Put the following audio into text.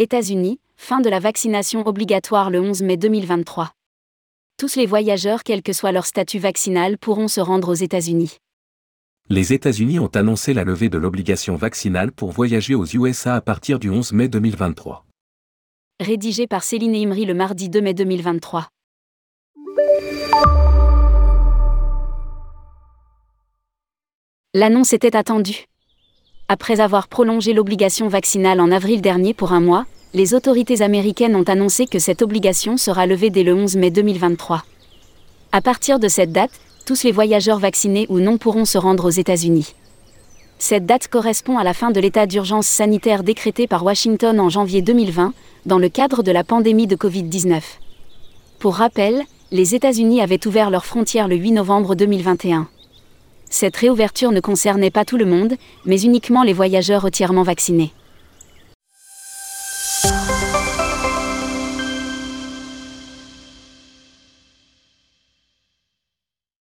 États-Unis, fin de la vaccination obligatoire le 11 mai 2023. Tous les voyageurs, quel que soit leur statut vaccinal, pourront se rendre aux États-Unis. Les États-Unis ont annoncé la levée de l'obligation vaccinale pour voyager aux USA à partir du 11 mai 2023. Rédigé par Céline Imri le mardi 2 mai 2023. L'annonce était attendue. Après avoir prolongé l'obligation vaccinale en avril dernier pour un mois, les autorités américaines ont annoncé que cette obligation sera levée dès le 11 mai 2023. À partir de cette date, tous les voyageurs vaccinés ou non pourront se rendre aux États-Unis. Cette date correspond à la fin de l'état d'urgence sanitaire décrété par Washington en janvier 2020, dans le cadre de la pandémie de Covid-19. Pour rappel, les États-Unis avaient ouvert leurs frontières le 8 novembre 2021. Cette réouverture ne concernait pas tout le monde, mais uniquement les voyageurs entièrement vaccinés.